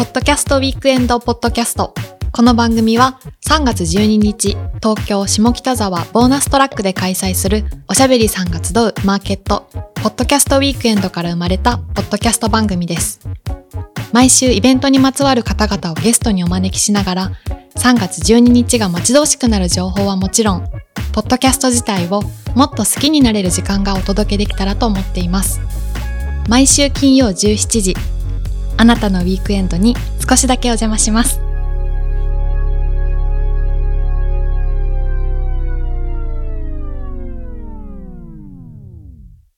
ポッドキャストウィークエンドポッドキャスト。この番組は3月12日、東京下北沢ボーナストラックで開催するおしゃべりさんが集うマーケット、ポッドキャストウィークエンドから生まれたポッドキャスト番組です。毎週イベントにまつわる方々をゲストにお招きしながら、3月12日が待ち遠しくなる情報はもちろん、ポッドキャスト自体をもっと好きになれる時間がお届けできたらと思っています。毎週金曜17時、あなたのウィークエンドに少しだけお邪魔します。